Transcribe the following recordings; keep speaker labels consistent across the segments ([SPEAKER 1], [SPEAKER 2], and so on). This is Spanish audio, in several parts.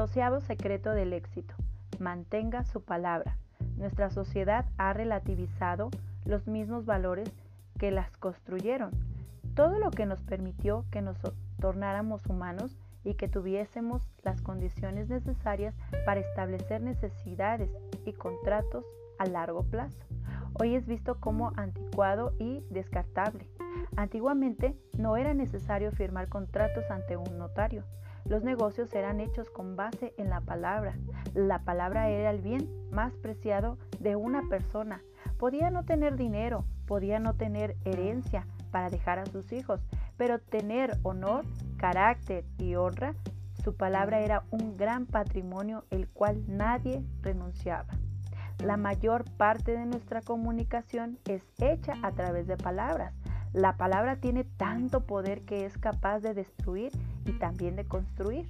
[SPEAKER 1] Doceavo secreto del éxito. Mantenga su palabra. Nuestra sociedad ha relativizado los mismos valores que las construyeron. Todo lo que nos permitió que nos tornáramos humanos y que tuviésemos las condiciones necesarias para establecer necesidades y contratos a largo plazo. Hoy es visto como anticuado y descartable. Antiguamente no era necesario firmar contratos ante un notario. Los negocios eran hechos con base en la palabra. La palabra era el bien más preciado de una persona. Podía no tener dinero, podía no tener herencia para dejar a sus hijos, pero tener honor, carácter y honra, su palabra era un gran patrimonio el cual nadie renunciaba. La mayor parte de nuestra comunicación es hecha a través de palabras. La palabra tiene tanto poder que es capaz de destruir y también de construir.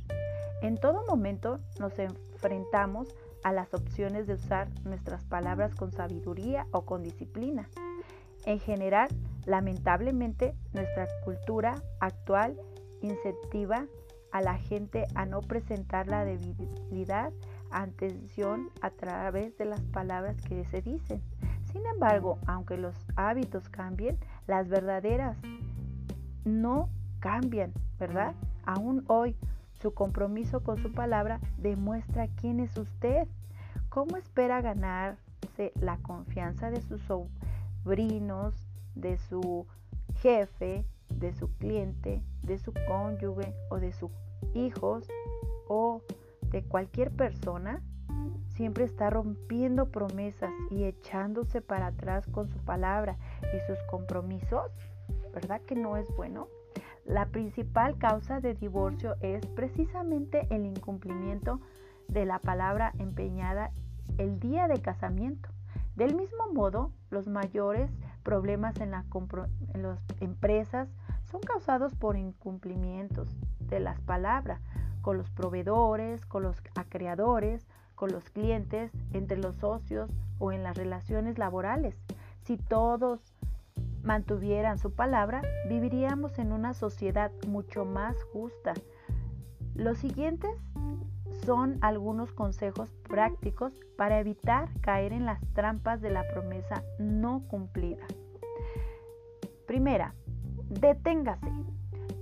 [SPEAKER 1] En todo momento nos enfrentamos a las opciones de usar nuestras palabras con sabiduría o con disciplina. En general, lamentablemente, nuestra cultura actual incentiva a la gente a no presentar la debilidad atención a través de las palabras que se dicen. Sin embargo, aunque los hábitos cambien, las verdaderas no cambian, ¿verdad? Aún hoy, su compromiso con su palabra demuestra quién es usted. ¿Cómo espera ganarse la confianza de sus sobrinos, de su jefe, de su cliente, de su cónyuge o de sus hijos o de cualquier persona? Siempre está rompiendo promesas y echándose para atrás con su palabra y sus compromisos. ¿Verdad que no es bueno? La principal causa de divorcio es precisamente el incumplimiento de la palabra empeñada el día de casamiento. Del mismo modo, los mayores problemas en, las empresas son causados por incumplimientos de las palabras con los proveedores, con los acreedores, con los clientes, entre los socios o en las relaciones laborales. Si todos mantuvieran su palabra, viviríamos en una sociedad mucho más justa. Los siguientes son algunos consejos prácticos para evitar caer en las trampas de la promesa no cumplida. Primera, deténgase.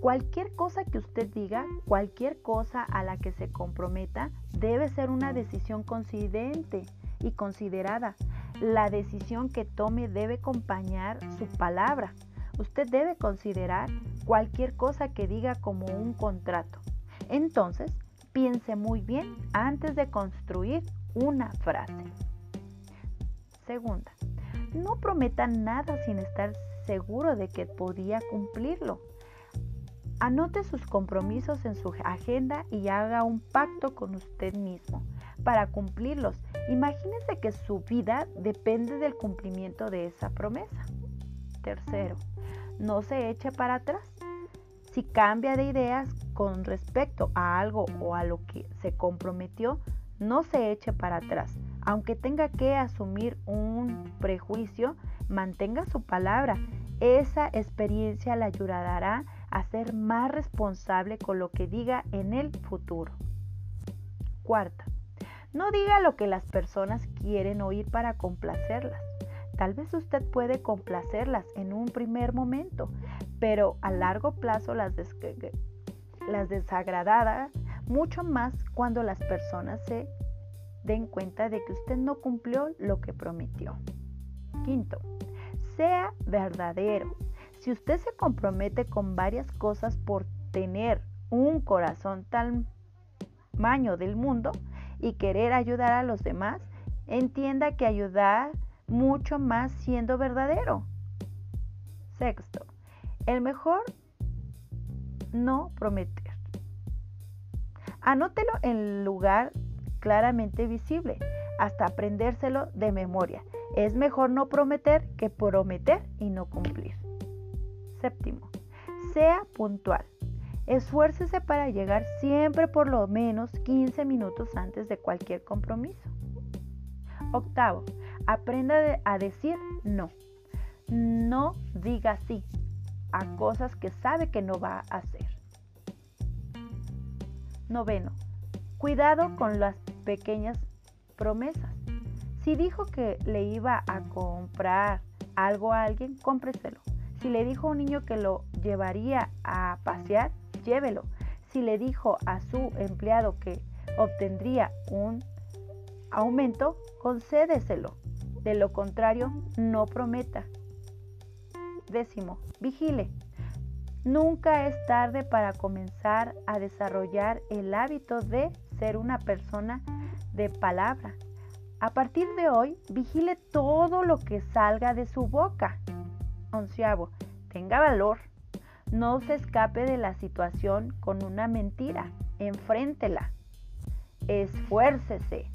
[SPEAKER 1] Cualquier cosa que usted diga, cualquier cosa a la que se comprometa, debe ser una decisión considente y considerada. La decisión que tome debe acompañar su palabra. Usted debe considerar cualquier cosa que diga como un contrato. Entonces, piense muy bien antes de construir una frase. Segunda, no prometa nada sin estar seguro de que podía cumplirlo. Anote sus compromisos en su agenda y haga un pacto con usted mismo para cumplirlos. Imagínese que su vida depende del cumplimiento de esa promesa. Tercero, no se eche para atrás. Si cambia de ideas con respecto a algo o a lo que se comprometió, no se eche para atrás. Aunque tenga que asumir un prejuicio, mantenga su palabra. Esa experiencia le ayudará a ser más responsable con lo que diga en el futuro. Cuarta, no diga lo que las personas quieren oír para complacerlas. Tal vez usted puede complacerlas en un primer momento, pero a largo plazo las, las desagradará mucho más cuando las personas se den cuenta de que usted no cumplió lo que prometió. Quinto, sea verdadero. Si usted se compromete con varias cosas por tener un corazón tamaño del mundo y querer ayudar a los demás, entienda que ayudar mucho más siendo verdadero. Sexto, el mejor no prometer. Anótelo en lugar claramente visible hasta aprendérselo de memoria. Es mejor no prometer que prometer y no cumplir. Séptimo, sea puntual. Esfuércese para llegar siempre por lo menos 15 minutos antes de cualquier compromiso. Octavo, aprenda a decir no. No diga sí a cosas que sabe que no va a hacer. Noveno, Cuidado con las pequeñas promesas. Si dijo que le iba a comprar algo a alguien, cómpreselo. Si le dijo a un niño que lo llevaría a pasear, llévelo. Si le dijo a su empleado que obtendría un aumento, concédeselo. De lo contrario, no prometa. Décimo, vigile. Nunca es tarde para comenzar a desarrollar el hábito de ser una persona de palabra. A partir de hoy, vigile todo lo que salga de su boca. Onceavo, tenga valor. No se escape de la situación con una mentira. Enfréntela. Esfuércese.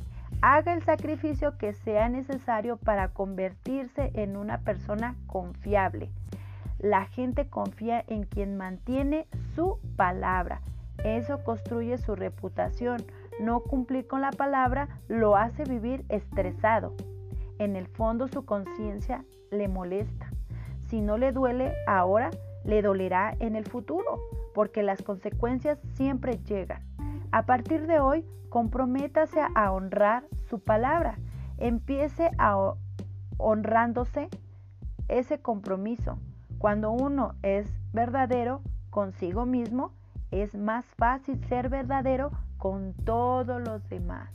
[SPEAKER 1] Haga el sacrificio que sea necesario para convertirse en una persona confiable. La gente confía en quien mantiene su palabra. Eso construye su reputación. No cumplir con la palabra lo hace vivir estresado. En el fondo su conciencia le molesta. Si no le duele ahora, le dolerá en el futuro, porque las consecuencias siempre llegan. A partir de hoy, comprométase a honrar su palabra. Empiece a honrándose ese compromiso. Cuando uno es verdadero consigo mismo, es más fácil ser verdadero con todos los demás.